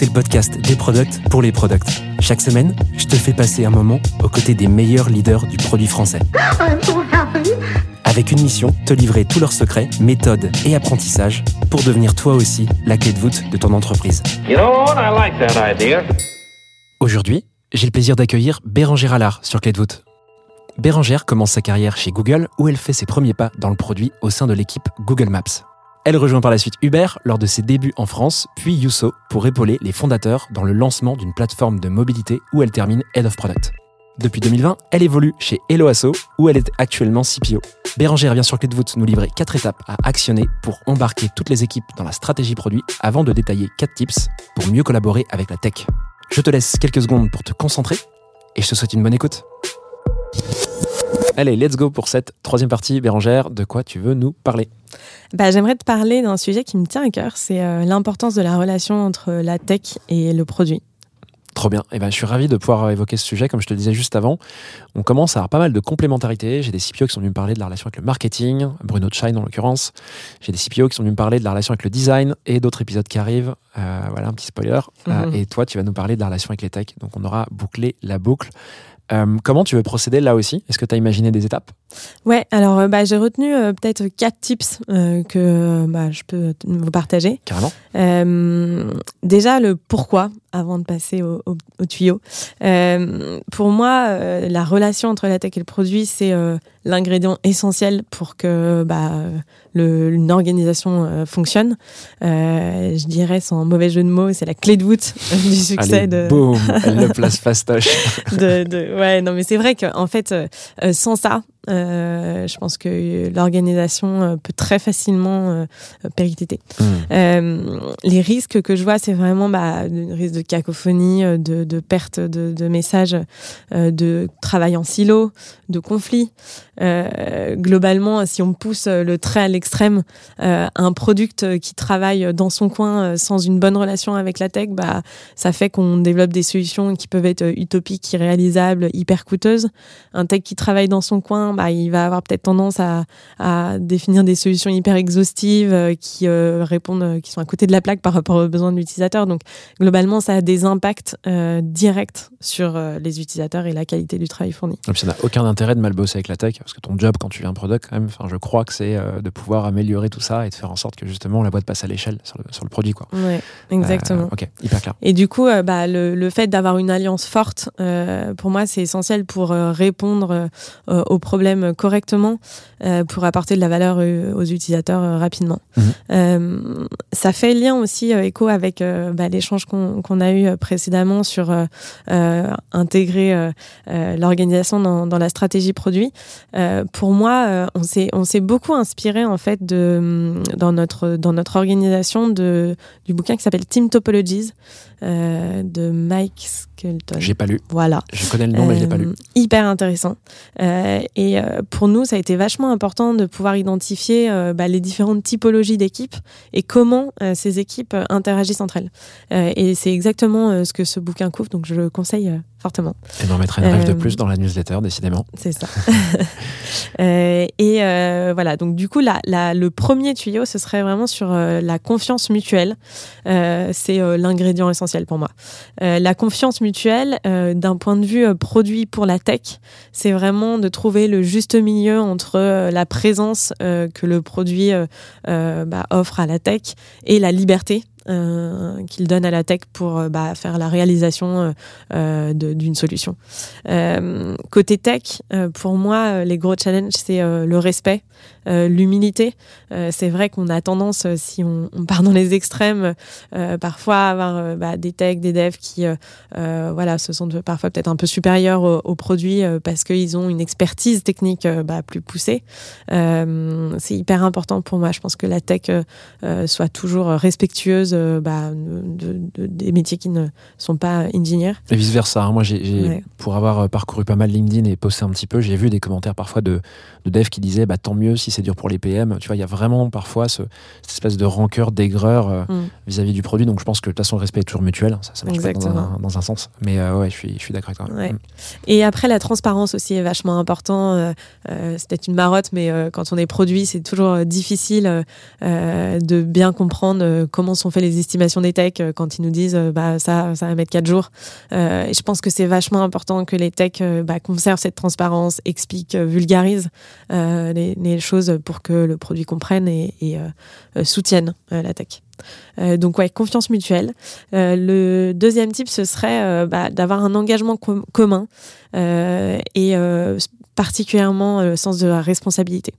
c'est le podcast des products pour les products. Chaque semaine, je te fais passer un moment aux côtés des meilleurs leaders du produit français. Avec une mission, te livrer tous leurs secrets, méthodes et apprentissages pour devenir toi aussi la clé de voûte de ton entreprise. You know like. Aujourd'hui, j'ai le plaisir d'accueillir Bérangère Allard sur Clé de voûte. Bérangère commence sa carrière chez Google où elle fait ses premiers pas dans le produit au sein de l'équipe Google Maps. Elle rejoint par la suite Uber lors de ses débuts en France, puis Yuso pour épauler les fondateurs dans le lancement d'une plateforme de mobilité où elle termine Head of Product. Depuis 2020, elle évolue chez Hello où elle est actuellement CPO. Bérangère vient sur Clé de voûte nous livrer 4 étapes à actionner pour embarquer toutes les équipes dans la stratégie produit avant de détailler 4 tips pour mieux collaborer avec la tech. Je te laisse quelques secondes pour te concentrer et je te souhaite une bonne écoute. Allez, let's go pour cette troisième partie. Bérangère, de quoi tu veux nous parler Bah, J'aimerais te parler d'un sujet qui me tient à cœur, c'est euh, l'importance de la relation entre la tech et le produit. Trop bien. Eh ben, je suis ravi de pouvoir évoquer ce sujet. Comme je te le disais juste avant, on commence à avoir pas mal de complémentarité. J'ai des CPO qui sont venus me parler de la relation avec le marketing, Bruno Chine en l'occurrence. J'ai des CPO qui sont venus me parler de la relation avec le design et d'autres épisodes qui arrivent. Euh, voilà, un petit spoiler. Euh, Mhm. et toi, tu vas nous parler de la relation avec les tech. Donc, on aura bouclé la boucle. Euh, comment tu veux procéder là aussi? Est-ce que tu as imaginé des étapes? Ouais, alors euh, bah, j'ai retenu euh, peut-être quatre tips euh, que bah, je peux vous partager. Carrément. Déjà, le pourquoi, avant de passer au, au- au tuyau. Euh, pour moi, euh, la relation entre la tech et le produit, c'est euh, l'ingrédient essentiel pour que bah, le, une organisation euh, fonctionne. Euh, je dirais, sans mauvais jeu de mots, c'est la clé de voûte du succès Allez, de, boum Elle le place fastoche. de, de- ouais non mais c'est vrai qu'en fait euh, sans ça euh, je pense que l'organisation euh, peut très facilement euh, péricliter. Hmm. Euh, les risques que je vois, c'est vraiment bah, le risque de cacophonie, euh, de, de perte de, de messages, euh, de travail en silo, de conflits. Euh, globalement, si on pousse euh, le trait à l'extrême, euh, un product qui travaille dans son coin euh, sans une bonne relation avec la tech, bah, ça fait qu'on développe des solutions qui peuvent être utopiques, irréalisables, hyper coûteuses. Un tech qui travaille dans son coin, bah, il va avoir peut-être tendance à, à définir des solutions hyper exhaustives euh, qui euh, répondent, euh, qui sont à côté de la plaque par rapport aux besoins de l'utilisateur. Donc, globalement, ça a des impacts directs sur les utilisateurs et la qualité du travail fourni. Et puis ça n'a aucun intérêt de mal bosser avec la tech, parce que ton job quand tu viens un product, quand même, enfin, je crois que c'est de pouvoir améliorer tout ça et de faire en sorte que justement la boîte passe à l'échelle sur le, sur le produit. Quoi. Ouais, exactement. Euh, ok, hyper clair. Et du coup, euh, bah, le, le fait d'avoir une alliance forte, euh, pour moi, c'est essentiel pour répondre aux problèmes correctement, euh, pour apporter de la valeur aux utilisateurs euh, rapidement. Mhm. Euh, ça fait lien aussi écho avec bah, l'échange qu'on a eu précédemment sur intégrer l'organisation dans, dans la stratégie produit. Pour moi, on s'est on s'est beaucoup inspiré en fait de dans notre dans notre organisation de du bouquin qui s'appelle Team Topologies euh, de Mike Skelton. J'ai pas lu. Voilà. Je connais le nom, mais je l'ai pas lu. Euh, Hyper intéressant. Euh, et euh, pour nous, ça a été vachement important de pouvoir identifier bah, les différentes typologies d'équipes et comment ces équipes interagissent entre elles. Euh, et c'est exactement ce que ce bouquin couvre, donc je le conseille fortement. Et d'en mettre une rêve de Euh, plus dans la newsletter, décidément. C'est ça. Euh, et euh, voilà, donc du coup, la, la- le premier tuyau, ce serait vraiment sur la confiance mutuelle. C'est l'ingrédient essentiel pour moi. La confiance mutuelle, d'un point de vue produit pour la tech, c'est vraiment de trouver le juste milieu entre la présence que le produit bah, offre à la tech et la liberté. Euh, qu'il donne à la tech pour euh, bah, faire la réalisation euh, d'une solution. Côté tech, pour moi, les gros challenges, c'est le respect, euh, l'humilité. Euh, c'est vrai qu'on a tendance, euh, si on, on part dans les extrêmes, euh, parfois à avoir bah, des techs, des devs qui, voilà, se sont parfois peut-être un peu supérieurs aux, aux produits parce qu'ils ont une expertise technique bah, plus poussée. C'est hyper important pour moi. Je pense que la tech soit toujours respectueuse bah, de, de de- des métiers qui ne sont pas ingénieurs. Et vice versa. Moi, j'ai, j'ai- Ouais. pour avoir parcouru pas mal LinkedIn et posté un petit peu, j'ai vu des commentaires parfois de, de devs qui disaient bah, tant mieux si c'est dur pour les PM. Tu vois, il y a vraiment parfois ce- cette espèce de rancœur, d'aigreur euh, Mm. vis-à-vis du produit. Donc, je pense que de toute façon, le respect est toujours mutuel. Ça, ça marche pas dans un, dans un sens. Mais euh, ouais, je suis, je suis d'accord avec toi. Ouais. Mm. Et après, la transparence aussi est vachement important. Euh, euh, c'est peut-être une marotte, mais euh, quand on est produit, c'est toujours difficile de bien comprendre comment sont faites les estimations des techs quand ils nous disent bah, ça, ça va mettre 4 jours. Et je pense que c'est vachement important que les techs bah, conservent cette transparence, expliquent, vulgarisent les, les choses pour que le produit comprenne et, euh, euh, soutienne euh, la tech. Donc ouais, confiance mutuelle. Le deuxième type, ce serait bah, d'avoir un engagement com- commun et particulièrement le sens de la responsabilité.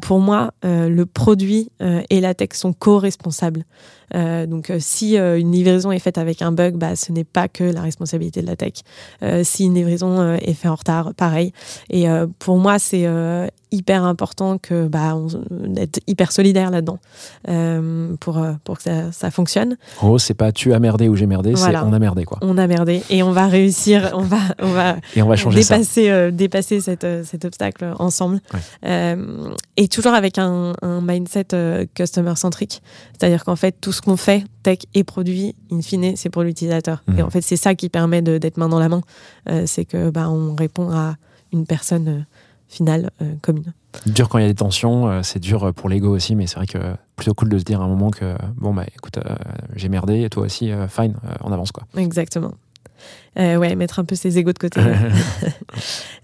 Pour moi, le produit et la tech sont co-responsables. Euh, donc, euh, si euh, une livraison est faite avec un bug, bah, ce n'est pas que la responsabilité de la tech. Si une livraison est faite en retard, pareil. Et pour moi, c'est hyper important que bah, on, d'être hyper solidaire là-dedans euh, pour pour que ça, ça fonctionne. En gros, c'est pas tu as merdé ou j'ai merdé, Voilà. c'est on a merdé, quoi. On a merdé et on va réussir. On va on va Et on va changer ça. dépasser, euh, dépasser cette, cet obstacle ensemble. Ouais. Euh, et toujours avec un, un mindset euh, customer-centrique. C'est-à-dire qu'en fait, tout ce qu'on fait, tech et produit, in fine, c'est pour l'utilisateur. Mhm. Et en fait, c'est ça qui permet de- d'être main dans la main. Euh, c'est que bah, on répond à une personne euh, finale euh, commune. Dur quand il y a des tensions, c'est dur pour l'ego aussi, mais c'est vrai que plutôt cool de se dire à un moment que bon, bah écoute, j'ai merdé, et toi aussi, fine, on avance, quoi. Exactement. Euh, ouais, mettre un peu ses égos de côté.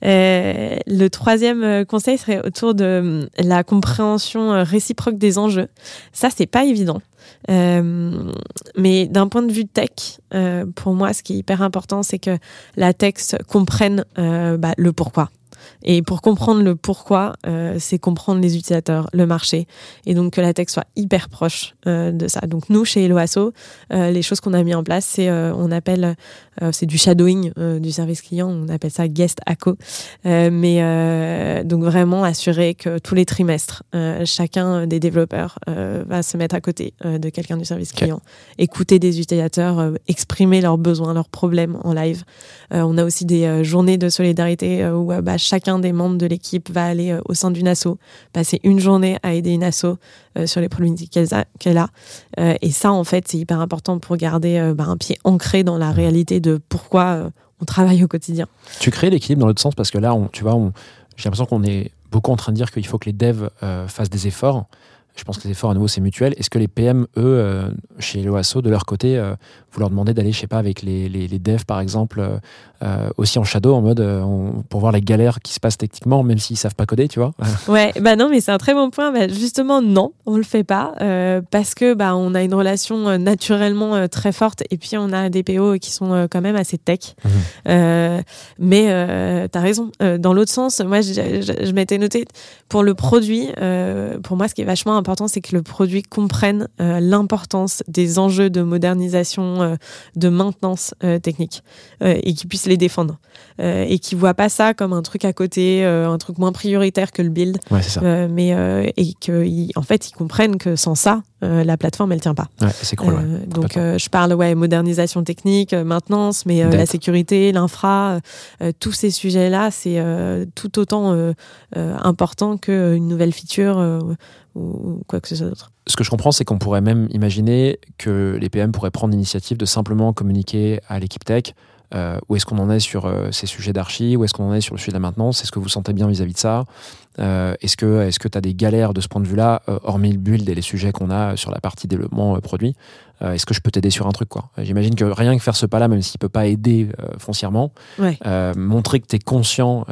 Euh, le troisième euh, conseil serait autour de la compréhension réciproque des enjeux. Ça, c'est pas évident. Euh, mais d'un point de vue tech, pour moi, ce qui est hyper important, c'est que la tech comprenne bah, le pourquoi. Et pour comprendre le pourquoi, euh, c'est comprendre les utilisateurs, le marché, et donc que la tech soit hyper proche euh, de ça. Donc nous, chez Eloasso, euh, les choses qu'on a mis en place, c'est on appelle c'est du shadowing du service client, on appelle ça guest ACO. Mais donc vraiment assurer que tous les trimestres, chacun des développeurs va se mettre à côté de quelqu'un du service client, écouter des utilisateurs, exprimer leurs besoins, leurs problèmes en live. On a aussi des journées de solidarité où bah, chacun des membres de l'équipe va aller euh, au sein d'une asso, passer une journée à aider une asso euh, sur les problématiques qu'elle a. Euh, et ça, en fait, c'est hyper important pour garder bah, un pied ancré dans la réalité de pourquoi on travaille au quotidien. Tu crées l'équilibre dans l'autre sens parce que là, on, tu vois, j'ai l'impression qu'on est beaucoup en train de dire qu'il faut que les devs fassent des efforts. Je pense que les efforts, à nouveau, c'est mutuel. Est-ce que les PM, eux, euh, chez l'OASO, de leur côté, euh, vous leur demandez d'aller, je sais pas, avec les, les, les devs, par exemple, euh, aussi en shadow, en mode, on- pour voir les galères qui se passent techniquement, même s'ils savent pas coder, tu vois? Ouais, bah non, mais c'est un très bon point. Bah, justement, non, on le fait pas euh, parce que bah on a une relation naturellement très forte et puis on a des PO qui sont quand même assez tech. Mhm. Euh, mais euh, t'as raison. Dans l'autre sens, moi, je, je- je m'étais noté pour le produit. pour moi, ce qui est vachement important, c'est que le produit comprenne euh, l'importance des enjeux de modernisation, euh, de maintenance euh, technique et qu'il puisse les défendre et qui voit pas ça comme un truc à côté, un truc moins prioritaire que le build, Ouais, c'est ça. mais et que en fait ils comprennent que sans ça, euh, la plateforme elle tient pas. Ouais, c'est cool. ouais. Euh, donc euh, je parle ouais modernisation technique, maintenance, mais la sécurité, l'infra, tous ces sujets là c'est tout autant important qu'une nouvelle feature ou quoi que ce soit d'autre. Ce que je comprends, c'est qu'on pourrait même imaginer que les PM pourraient prendre l'initiative de simplement communiquer à l'équipe tech euh, où est-ce qu'on en est sur euh, ces sujets d'archi, où est-ce qu'on en est sur le sujet de la maintenance, est-ce que vous sentez bien vis-à-vis de ça? Euh, Est-ce que est-ce que tu as des galères de ce point de vue-là, hormis le build et les sujets qu'on a sur la partie développement produit? Est-ce que je peux t'aider sur un truc quoi? J'imagine que rien que faire ce pas-là, même s'il peut pas aider foncièrement, Ouais. montrer que tu es conscient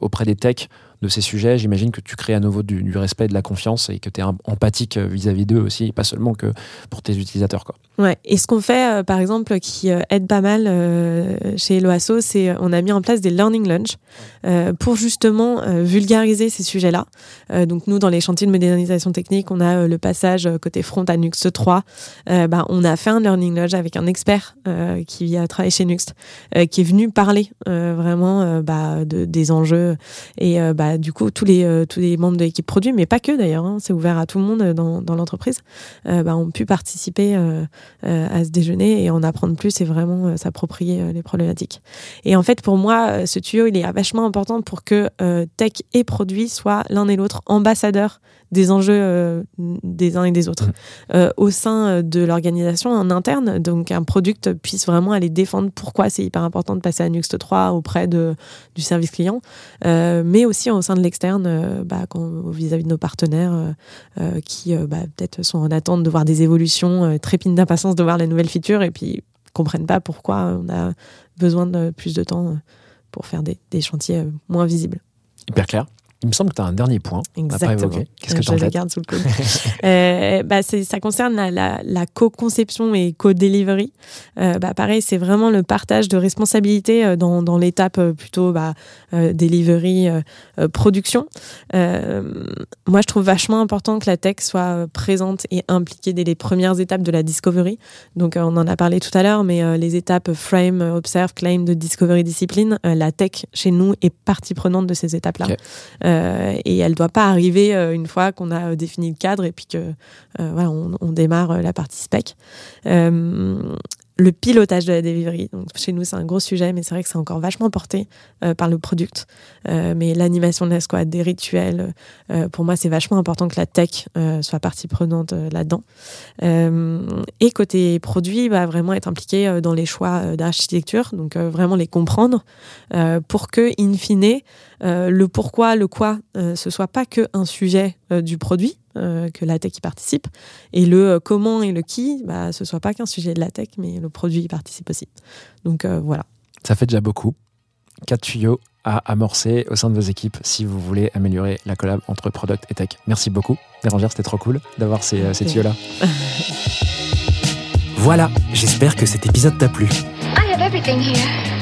auprès des techs de ces sujets, j'imagine que tu crées à nouveau du, respect et de la confiance et que tu es empathique euh, vis-à-vis d'eux aussi, pas seulement que pour tes utilisateurs. Quoi. Ouais. Et ce qu'on fait, euh, par exemple, qui euh, aide pas mal chez Loasso, c'est on a mis en place des learning lunch pour justement vulgariser ces sujets-là. Donc nous, dans les chantiers de modernisation technique, on a le passage côté front à Nuxt 3. Euh, bah, on a fait un learning lodge avec un expert qui a travaillé chez Nuxt, qui est venu parler vraiment bah, de, des enjeux et euh, du coup tous les euh, tous les membres de l'équipe produit, mais pas que d'ailleurs, hein, c'est ouvert à tout le monde dans, dans l'entreprise, euh, bah, ont pu participer euh, euh, à ce déjeuner et en apprendre plus et vraiment euh, s'approprier euh, les problématiques. Et en fait, pour moi, euh, ce tuyau, il est vachement important pour que euh, tech et produit soient l'un et l'autre ambassadeurs des enjeux euh, des uns et des autres euh, au sein euh, de l'organisation en interne. Donc, un product puisse vraiment aller défendre pourquoi c'est hyper important de passer à Nuxt 3 auprès de, du service client, euh, mais aussi au sein de l'externe, bah, vis-à-vis de nos partenaires qui bah, peut-être sont en attente de voir des évolutions, trépignent d'impatience de voir les nouvelles features et puis comprennent pas pourquoi on a besoin de plus de temps pour faire des, des chantiers moins visibles. Hyper clair. Il me semble que tu as un dernier point Exactement. Qu'est-ce que je le garde sous le coude. Euh, bah, ça concerne la, la, la co-conception et co-delivery. Euh, bah, pareil, c'est vraiment le partage de responsabilités euh, dans, dans l'étape euh, plutôt bah, euh, delivery, euh, production. Moi, je trouve vachement important que la tech soit présente et impliquée dès les premières étapes de la discovery. Donc, on en a parlé tout à l'heure, mais les étapes frame, observe, claim de discovery discipline, la tech chez nous est partie prenante de ces étapes-là. Ok. Euh, et elle doit pas arriver euh, une fois qu'on a euh, défini le cadre et puis que on, démarre la partie spec. Le pilotage de la delivery. Donc, chez nous, c'est un gros sujet, mais c'est vrai que c'est encore vachement porté euh, par le product. Euh, mais l'animation de la squad, des rituels, euh, pour moi, c'est vachement important que la tech euh, soit partie prenante euh, là-dedans. Euh, et côté produit, va vraiment être impliqué dans les choix d'architecture, donc vraiment les comprendre pour que, in fine, le pourquoi, le quoi, ce soit pas que un sujet du produit, euh, que la tech y participe, et le euh, comment et le qui, bah, ce soit pas qu'un sujet de la tech, mais le produit y participe aussi. Donc euh, voilà. Ça fait déjà beaucoup. Quatre tuyaux à amorcer au sein de vos équipes si vous voulez améliorer la collab entre product et tech. Merci beaucoup. Bérangère, c'était trop cool d'avoir ces, ces tuyaux-là. voilà, j'espère que cet épisode t'a plu. I have everything here.